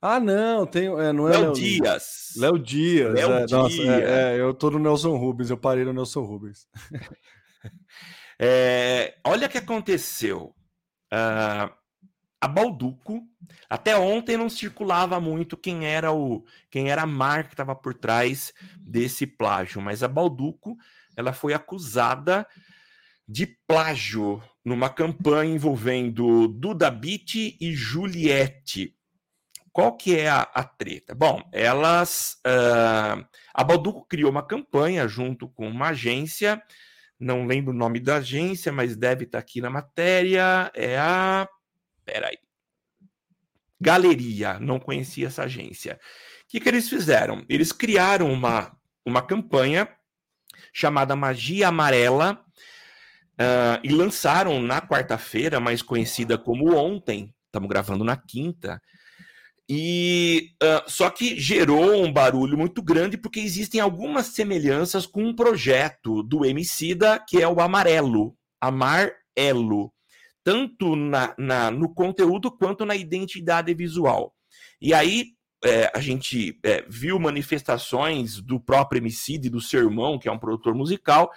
Ah, não, tem, é, não é Léo Dias. Léo Dias. Léo é, Dias. Nossa, é, é, eu tô no Nelson Rubens, eu parei no Nelson Rubens. é, olha o que aconteceu. Uh, a Balduco, até ontem não circulava muito quem era o quem era a marca que estava por trás desse plágio, mas a Balduco ela foi acusada de plágio numa campanha envolvendo Duda Beat e Juliette. Qual que é a, a treta? Bom, elas. Uh, a Balduco criou uma campanha junto com uma agência, não lembro o nome da agência, mas deve estar tá aqui na matéria. É a. Peraí. Galeria, não conhecia essa agência. O que, que eles fizeram? Eles criaram uma, uma campanha chamada Magia Amarela uh, e lançaram na quarta-feira, mais conhecida como ontem, estamos gravando na quinta, e uh, só que gerou um barulho muito grande porque existem algumas semelhanças com um projeto do Emicida que é o Amarelo, Amarelo, tanto na, na, no conteúdo quanto na identidade visual. E aí é, a gente é, viu manifestações do próprio Emicida e do seu irmão, que é um produtor musical,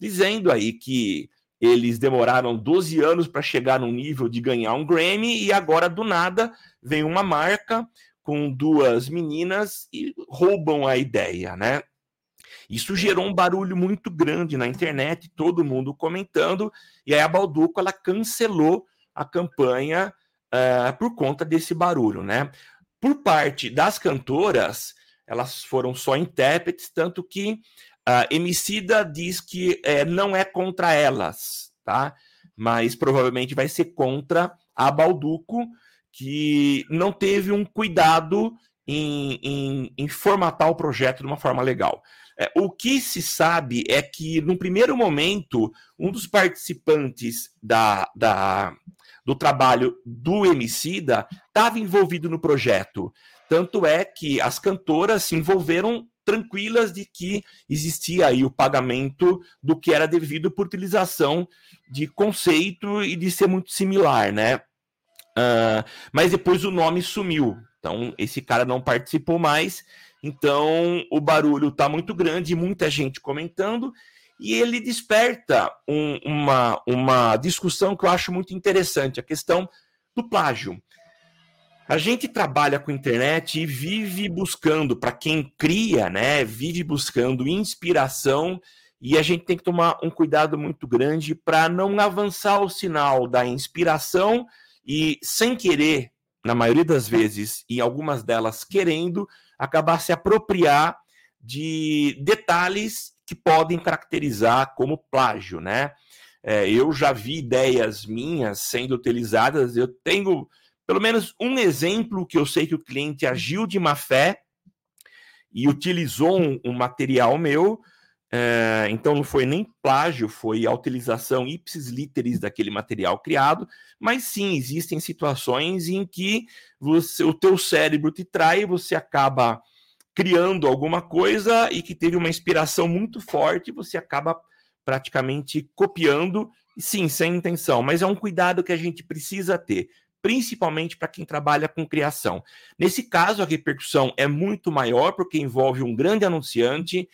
dizendo aí que eles demoraram 12 anos para chegar no nível de ganhar um Grammy e agora do nada vem uma marca com duas meninas e roubam a ideia, né? Isso gerou um barulho muito grande na internet, todo mundo comentando, e aí a Balduco ela cancelou a campanha uh, por conta desse barulho, né? Por parte das cantoras, elas foram só intérpretes, tanto que a Emicida diz que é, não é contra elas, tá? Mas provavelmente vai ser contra a Balduco, que não teve um cuidado em, em, em, formatar o projeto de uma forma legal. É, o que se sabe é que, no primeiro momento, um dos participantes da, da, do trabalho do Emicida estava envolvido no projeto. Tanto é que as cantoras se envolveram tranquilas de que existia aí o pagamento do que era devido por utilização de conceito e de ser muito similar, né? Uh, mas depois o nome sumiu. Então, esse cara não participou mais. Então, o barulho está muito grande, muita gente comentando, e ele desperta um, uma, uma discussão que eu acho muito interessante, a questão do plágio. A gente trabalha com internet e vive buscando, para quem cria, né, vive buscando inspiração e a gente tem que tomar um cuidado muito grande para não avançar o sinal da inspiração e, sem querer, na maioria das vezes, e algumas delas querendo, acabar se apropriar de detalhes que podem caracterizar como plágio, né? É, eu já vi ideias minhas sendo utilizadas, eu tenho pelo menos um exemplo que eu sei que o cliente agiu de má fé e utilizou um, um material meu, é, então não foi nem plágio, foi a utilização ipsis literis daquele material criado, mas sim, existem situações em que você, o teu cérebro te trai, você acaba criando alguma coisa e que teve uma inspiração muito forte, você acaba praticamente copiando, sim, sem intenção, mas é um cuidado que a gente precisa ter principalmente para quem trabalha com criação. Nesse caso, a repercussão é muito maior, porque envolve um grande anunciante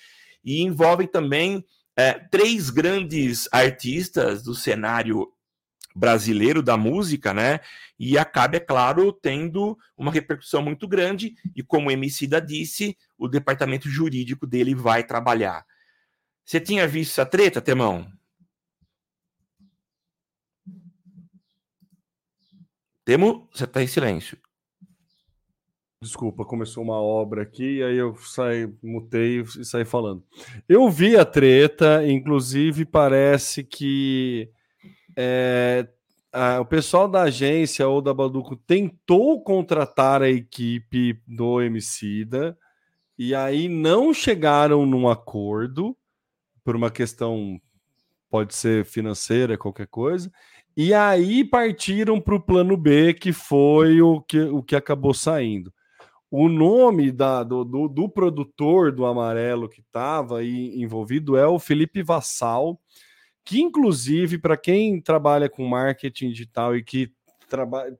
e envolve também é, três grandes artistas do cenário brasileiro da música, né? E acaba, é claro, tendo uma repercussão muito grande. E como o Emicida disse, o departamento jurídico dele vai trabalhar. Você tinha visto essa treta, Temão? Temo, você está em silêncio. Desculpa, começou uma obra aqui e aí eu saí, mutei e saí falando. Eu vi a treta, inclusive parece que é, a, o pessoal da agência ou da Baduco tentou contratar a equipe do Emicida e aí não chegaram num acordo por uma questão pode ser financeira, qualquer coisa, e aí partiram para o plano B, que foi o que, o que acabou saindo. O nome da, do, do, do produtor do amarelo que estava envolvido é o Felipe Vassal, que, inclusive, para quem trabalha com marketing digital e que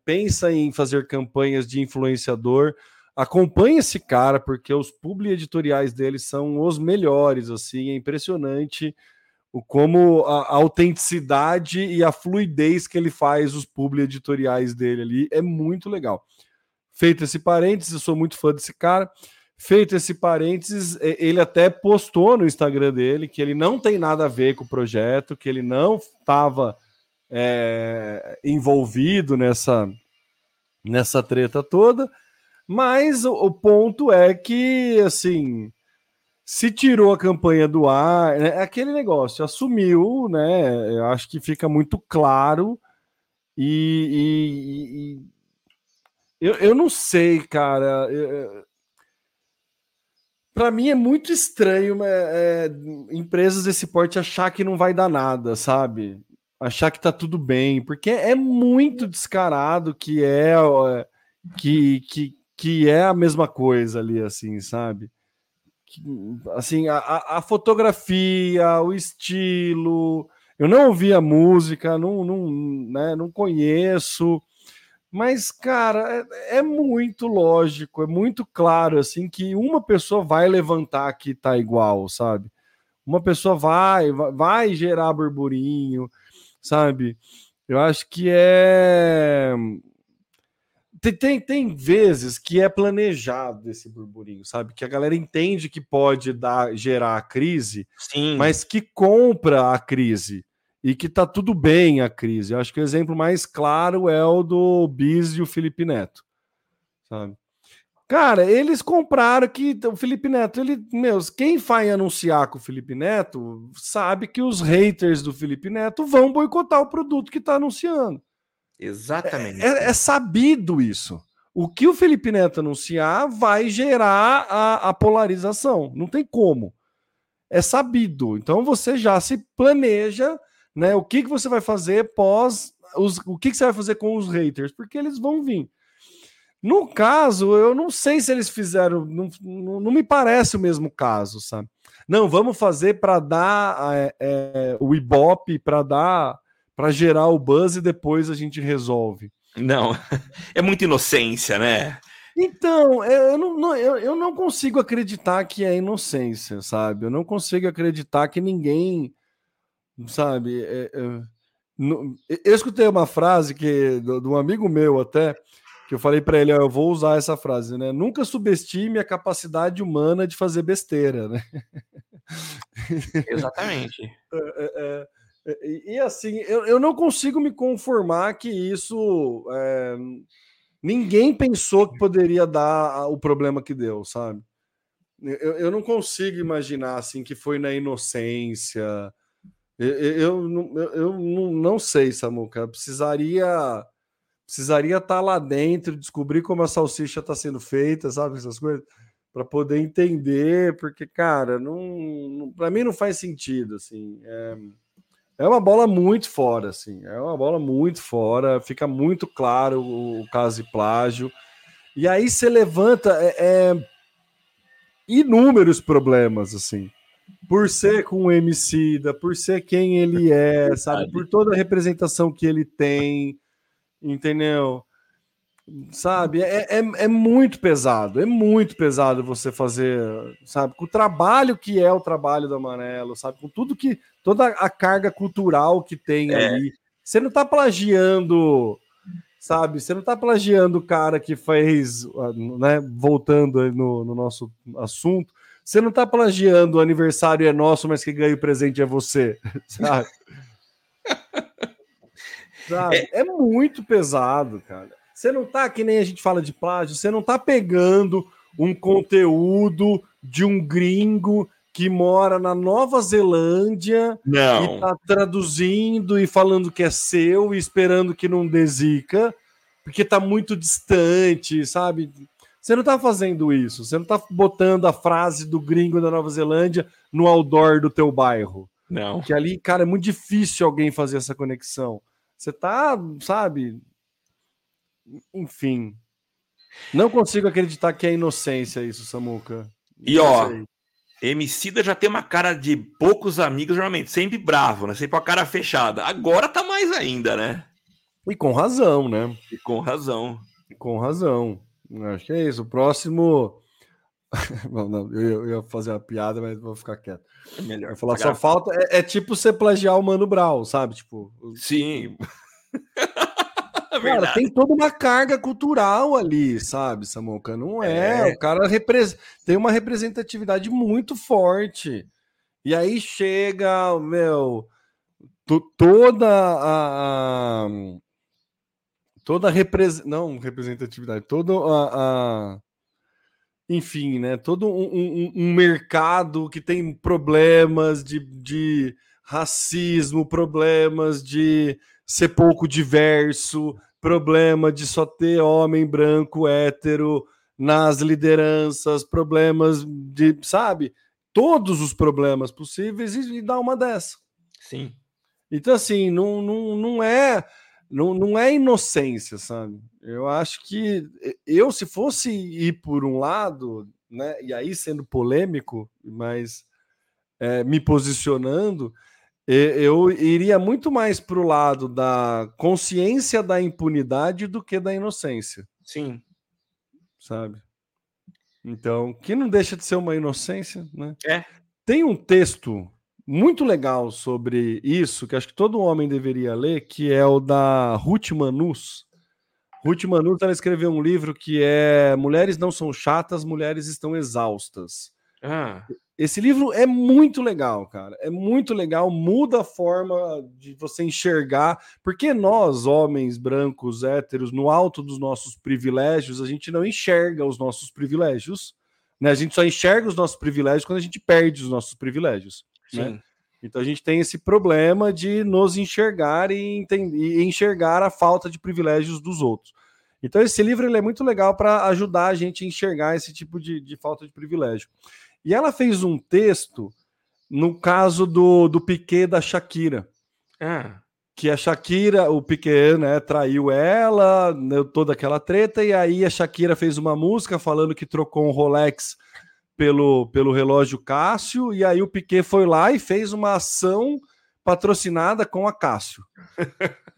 pensa em fazer campanhas de influenciador, acompanhe esse cara, porque os publi editoriais dele são os melhores, assim, é impressionante o como a, a, autenticidade e a fluidez que ele faz os publi editoriais dele ali é muito legal. Feito esse parênteses, eu sou muito fã desse cara. Feito esse parênteses, ele até postou no Instagram dele que ele não tem nada a ver com o projeto, que ele não estava é, envolvido nessa, nessa treta toda. Mas o, o ponto é que, assim, se tirou a campanha do ar, é, é aquele negócio, assumiu, né? Eu acho que fica muito claro e, e, e eu, eu não sei, cara. Para mim é muito estranho é, empresas desse porte achar que não vai dar nada, sabe? Achar que tá tudo bem, porque é muito descarado que é que, que, que é a mesma coisa ali, assim, sabe? Assim, a, a, fotografia, o estilo. Eu não ouvi a música, não, não, né, não conheço, mas, cara, é, é, muito lógico, é muito claro, assim, que uma pessoa vai levantar que tá igual, sabe? Uma pessoa vai, vai gerar burburinho, sabe? Eu acho que é tem, tem, tem vezes que é planejado esse burburinho, sabe? Que a galera entende que pode dar, gerar a crise, Sim. mas que compra a crise e que tá tudo bem a crise. Eu acho que o exemplo mais claro é o do Biz e o Felipe Neto, sabe? Cara, eles compraram que o Felipe Neto, ele, meus, quem vai anunciar com o Felipe Neto sabe que os haters do Felipe Neto vão boicotar o produto que está anunciando. Exatamente. É, é, sabido isso. O que o Felipe Neto anunciar vai gerar a, a, polarização. Não tem como. é sabido. Então você já se planeja, né? O que, que você vai fazer pós os, o que, que você vai fazer com os haters, porque eles vão vir. No caso, eu não sei se eles fizeram, não, não, não me parece o mesmo caso, sabe? Não, vamos fazer para dar é, é, o Ibope, para dar, para gerar o buzz e depois a gente resolve. Não, é muita inocência, né? Então, eu não, eu, eu não consigo acreditar que é inocência, sabe? Eu não consigo acreditar que ninguém, sabe? É, é, não, eu escutei uma frase que de um amigo meu até que eu falei para ele, ó, eu vou usar essa frase, né? Nunca subestime a capacidade humana de fazer besteira, né? Exatamente. É, é, é, e, e, assim, eu, eu não consigo me conformar que isso é, ninguém pensou que poderia dar o problema que deu, sabe? Eu, eu não consigo imaginar assim que foi na inocência. Eu, eu, eu, eu não sei, Samuca. Precisaria precisaria estar tá lá dentro, descobrir como a salsicha está sendo feita, sabe? Essas coisas, para poder entender, porque, cara, não, não para mim não faz sentido, assim. É, é, uma bola muito fora, assim. É uma bola muito fora, fica muito claro o, caso de plágio. E aí você levanta é, é, inúmeros problemas, assim. Por ser com o MC, por ser quem ele é, sabe? Por toda a representação que ele tem entendeu? Sabe, é, é, é, muito pesado, é muito pesado você fazer, sabe, com o trabalho que é o trabalho do Amarelo, sabe, com tudo que, toda a carga cultural que tem é. ali. Você não tá plagiando, sabe, você não tá plagiando o cara que fez, né, voltando no, no nosso assunto, você não tá plagiando o aniversário é nosso, mas que ganha o presente é você, sabe? Sabe? É... é muito pesado, cara. Você não tá, que nem a gente fala de plágio, você não tá pegando um conteúdo de um gringo que mora na Nova Zelândia não. e tá traduzindo e falando que é seu e esperando que não desica, porque tá muito distante, sabe? Você não tá fazendo isso, você não tá botando a frase do gringo da Nova Zelândia no outdoor do teu bairro. Não. Que ali, cara, é muito difícil alguém fazer essa conexão. Você tá, sabe? Enfim. Não consigo acreditar que é inocência isso, Samuca. E ó, Emicida já tem uma cara de poucos amigos, geralmente, sempre bravo, né? Sempre com a cara fechada. Agora tá mais ainda, né? E com razão, né? E com razão. E com razão. Acho que é isso. O próximo. não, eu, ia fazer uma piada, mas vou ficar quieto. É melhor. Falar só falta. É, é, tipo você plagiar o Mano Brown, sabe? Tipo. Sim. cara, tem toda uma carga cultural ali, sabe, Samuca? Não é. é. O cara repres... tem uma representatividade muito forte. E aí chega, meu, toda a, a toda a repres... não representatividade, toda a, a enfim, né? Todo um, um, um mercado que tem problemas de, de racismo, problemas de ser pouco diverso, problema de só ter homem branco hétero nas lideranças, problemas de, sabe, todos os problemas possíveis e, e dar uma dessa. Sim. Então, assim, não, não, não é não, não é inocência, sabe? Eu acho que eu, se fosse ir por um lado, né, e aí sendo polêmico, mas é, me posicionando, eu iria muito mais para o lado da consciência da impunidade do que da inocência. Sim. Sabe? Então, que não deixa de ser uma inocência, né? É. Tem um texto muito legal sobre isso, que acho que todo homem deveria ler, que é o da Ruth Manus. Ruth Manus ela escreveu um livro que é Mulheres não são chatas, mulheres estão exaustas. Ah. Esse livro é muito legal, cara. É muito legal, muda a forma de você enxergar, porque nós, homens brancos, héteros, no alto dos nossos privilégios, a gente não enxerga os nossos privilégios. Né? A gente só enxerga os nossos privilégios quando a gente perde os nossos privilégios. Né? Então a gente tem esse problema de nos enxergar e, entender, e enxergar a falta de privilégios dos outros. Então esse livro ele é muito legal para ajudar a gente a enxergar esse tipo de, de, falta de privilégio. E ela fez um texto no caso do, do Piquet da Shakira. Ah, Que a Shakira, o Piquet, né, traiu ela, toda aquela treta, e aí a Shakira fez uma música falando que trocou um Rolex pelo, pelo relógio Cássio, e aí o Piquet foi lá e fez uma ação patrocinada com a Cássio.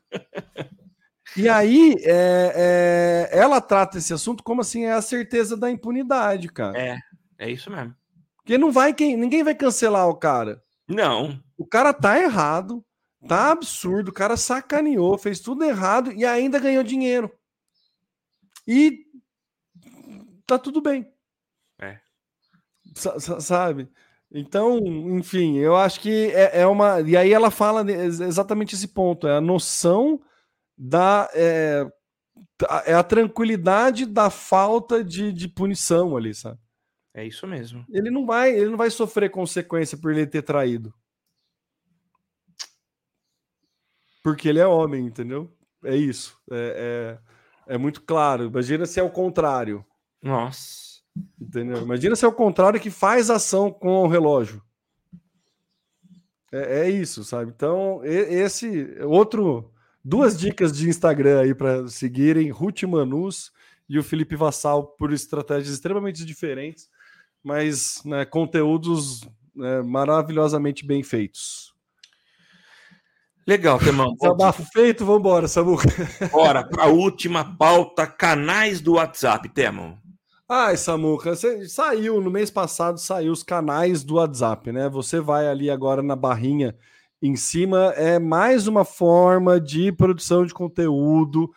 E aí, é, é, ela trata esse assunto como assim é a certeza da impunidade, cara. é, é isso mesmo. Porque não vai quem, ninguém vai cancelar o cara. Não, O cara tá errado, tá absurdo, o cara sacaneou, fez tudo errado e ainda ganhou dinheiro. E tá tudo bem. É. Sa- sabe? Então, enfim, eu acho que é, é uma. E aí ela fala exatamente esse ponto: é a noção da. É, é a tranquilidade da falta de, de punição ali, sabe? É isso mesmo. Ele não vai, ele não vai sofrer consequência por ele ter traído. Porque ele é homem, entendeu? É isso. É, é, é muito claro. Imagina se é o contrário. Nossa. Entendeu? Imagina se é o contrário que faz ação com o relógio. É, é isso, sabe? Então, esse outro. Duas dicas de Instagram aí para seguirem: Ruth Manus e o Felipe Vassal, por estratégias extremamente diferentes, mas né, conteúdos né, maravilhosamente bem feitos. Legal, Temão. Desabafo feito, vambora, Samuca. Bora para a última pauta: canais do WhatsApp, Temão. Ai, Samuca, você saiu no mês passado, saiu os canais do WhatsApp, né? Você vai ali agora na barrinha em cima, é mais uma forma de produção de conteúdo,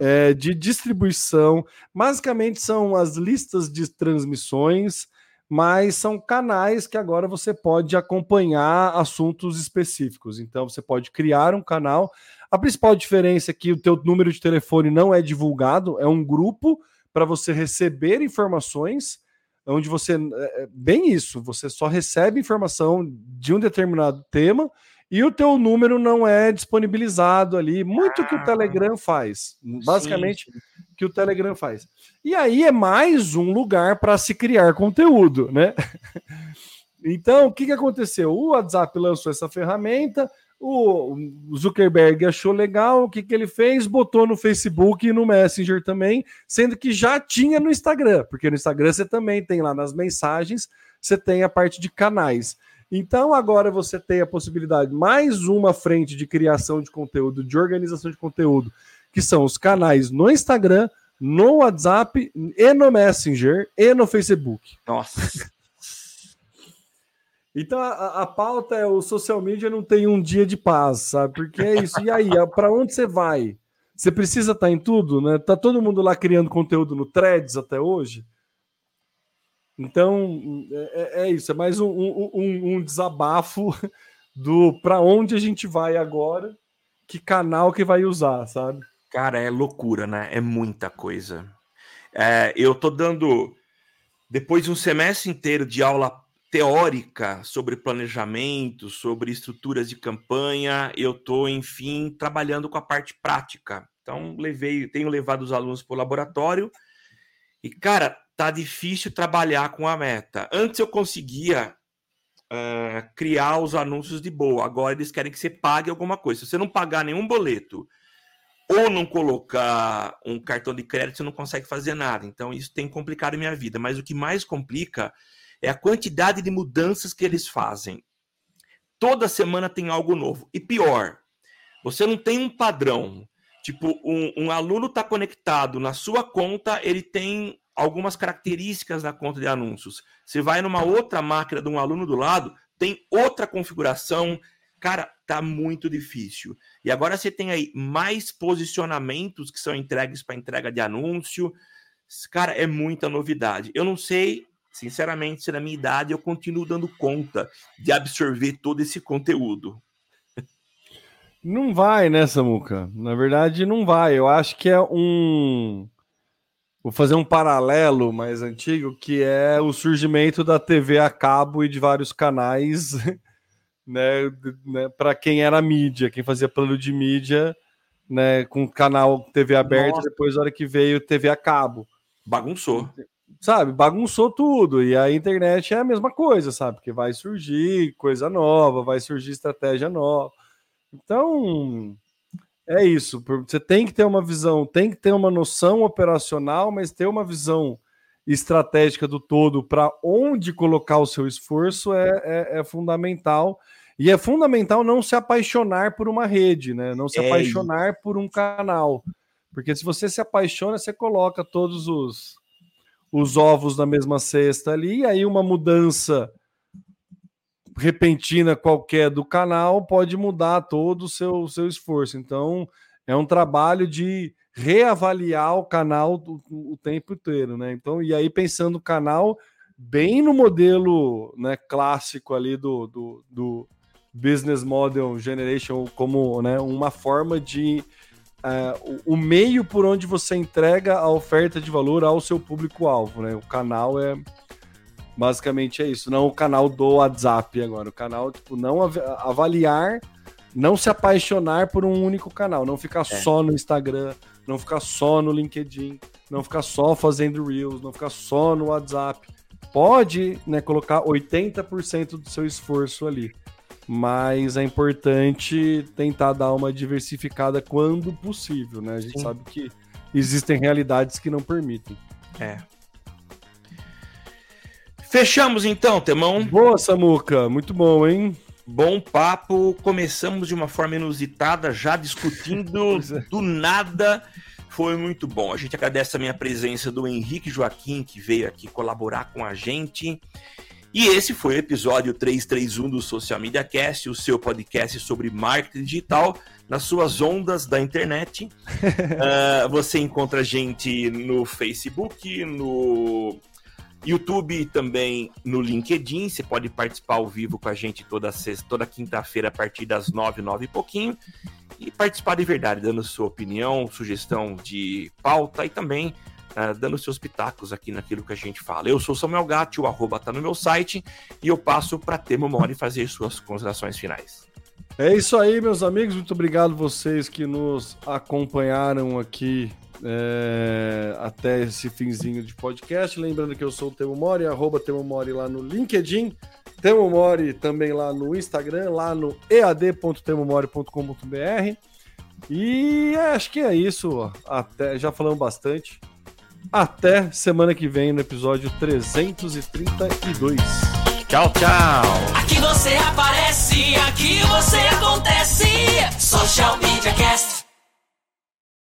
é, de distribuição. Basicamente são as listas de transmissões, mas são canais que agora você pode acompanhar assuntos específicos. Então você pode criar um canal. A principal diferença é que o teu número de telefone não é divulgado, é um grupo para você receber informações, onde você é bem isso, você só recebe informação de um determinado tema e o teu número não é disponibilizado ali, muito que o Telegram faz, basicamente Sim, que o Telegram faz. E aí é mais um lugar para se criar conteúdo, né? Então, o que, que aconteceu? O WhatsApp lançou essa ferramenta, o Zuckerberg achou legal, o que, que ele fez? Botou no Facebook e no Messenger também, sendo que já tinha no Instagram, porque no Instagram você também tem lá nas mensagens, você tem a parte de canais. Então agora você tem a possibilidade, mais uma frente de criação de conteúdo, de organização de conteúdo, que são os canais no Instagram, no WhatsApp e no Messenger e no Facebook. Nossa. Então a, a pauta é o social media não tem um dia de paz, sabe? Porque é isso. E aí, para onde você vai? Você precisa estar em tudo, né? Tá todo mundo lá criando conteúdo no Threads até hoje. Então é, é isso. É mais um, um, um, um desabafo do para onde a gente vai agora, que canal que vai usar, sabe? Cara, é loucura, né? É muita coisa. É, eu tô dando, depois de um semestre inteiro de aula teórica sobre planejamento, sobre estruturas de campanha, eu tô, enfim, trabalhando com a parte prática. Então, levei, tenho levado os alunos para o laboratório e, cara, tá difícil trabalhar com a meta. Antes eu conseguia uh, criar os anúncios de boa, agora eles querem que você pague alguma coisa. Se você não pagar nenhum boleto ou não colocar um cartão de crédito, você não consegue fazer nada. Então, isso tem complicado a minha vida. Mas o que mais complica é a quantidade de mudanças que eles fazem. Toda semana tem algo novo. E pior, você não tem um padrão. Tipo, um, um aluno está conectado na sua conta, ele tem algumas características da conta de anúncios. Você vai numa outra máquina de um aluno do lado, tem outra configuração. Cara, tá muito difícil. E agora você tem aí mais posicionamentos que são entregues para entrega de anúncio. Cara, é muita novidade. Eu não sei, sinceramente, se na minha idade eu continuo dando conta de absorver todo esse conteúdo. Não vai, né, Samuca? Na verdade, não vai. Eu acho que é um. Vou fazer um paralelo mais antigo, que é o surgimento da TV a cabo e de vários canais, né, né para quem era mídia, quem fazia plano de mídia, né, com canal TV aberta, Nossa. depois, na hora que veio TV a cabo. Bagunçou. sabe, bagunçou tudo. E a internet é a mesma coisa, sabe? Porque vai surgir coisa nova, vai surgir estratégia nova. Então, é isso. Você tem que ter uma visão, tem que ter uma noção operacional, mas ter uma visão estratégica do todo para onde colocar o seu esforço é, é, é, fundamental. E é fundamental não se apaixonar por uma rede, né? Não se é apaixonar por um canal. Porque se você se apaixona, você coloca todos os, os ovos na mesma cesta ali, e aí uma mudança repentina qualquer do canal pode mudar todo o seu, seu esforço. Então, é um trabalho de reavaliar o canal do, o tempo inteiro, né? Então, e aí pensando o canal bem no modelo né, clássico ali do, do, do business model generation como né, uma forma de uh, o, o, meio por onde você entrega a oferta de valor ao seu público-alvo, né? O canal é basicamente é isso, não o canal do WhatsApp agora, o canal tipo não av avaliar, não se apaixonar por um único canal, não ficar é. só no Instagram, não ficar só no LinkedIn, não ficar só fazendo reels, não ficar só no WhatsApp. Pode, né, colocar 80% do seu esforço ali mas é importante tentar dar uma diversificada quando possível, né? A gente Sim. sabe que existem realidades que não permitem. É. Fechamos então, Temão. Boa, Samuca. Muito bom, hein? Bom papo. Começamos de uma forma inusitada, já discutindo é. do nada. Foi muito bom. A gente agradece também a presença do Henrique Joaquim, que veio aqui colaborar com a gente. E esse foi o episódio 331 do Social Media Cast, o seu podcast sobre marketing digital nas suas ondas da internet. uh, você encontra a gente no Facebook, no YouTube também no LinkedIn. Você pode participar ao vivo com a gente toda sexta, toda quinta-feira a partir das nove, nove e pouquinho. E participar de verdade, dando sua opinião, sugestão de pauta e também uh, dando seus pitacos aqui naquilo que a gente fala. Eu sou Samuel Gatti, o arroba tá no meu site, e eu passo para Temo Mori fazer suas considerações finais. É isso aí, meus amigos. Muito obrigado vocês que nos acompanharam aqui é, até esse finzinho de podcast. Lembrando que eu sou o Temo Mori, arroba Temo Mori lá no LinkedIn. Temo Mori também lá no Instagram, lá no ead.temomori.com.br. E acho que é isso. Até já falamos bastante. Até semana que vem no episódio 332. Tchau, tchau. Aqui você aparece, aqui você acontece. Social Media Cast.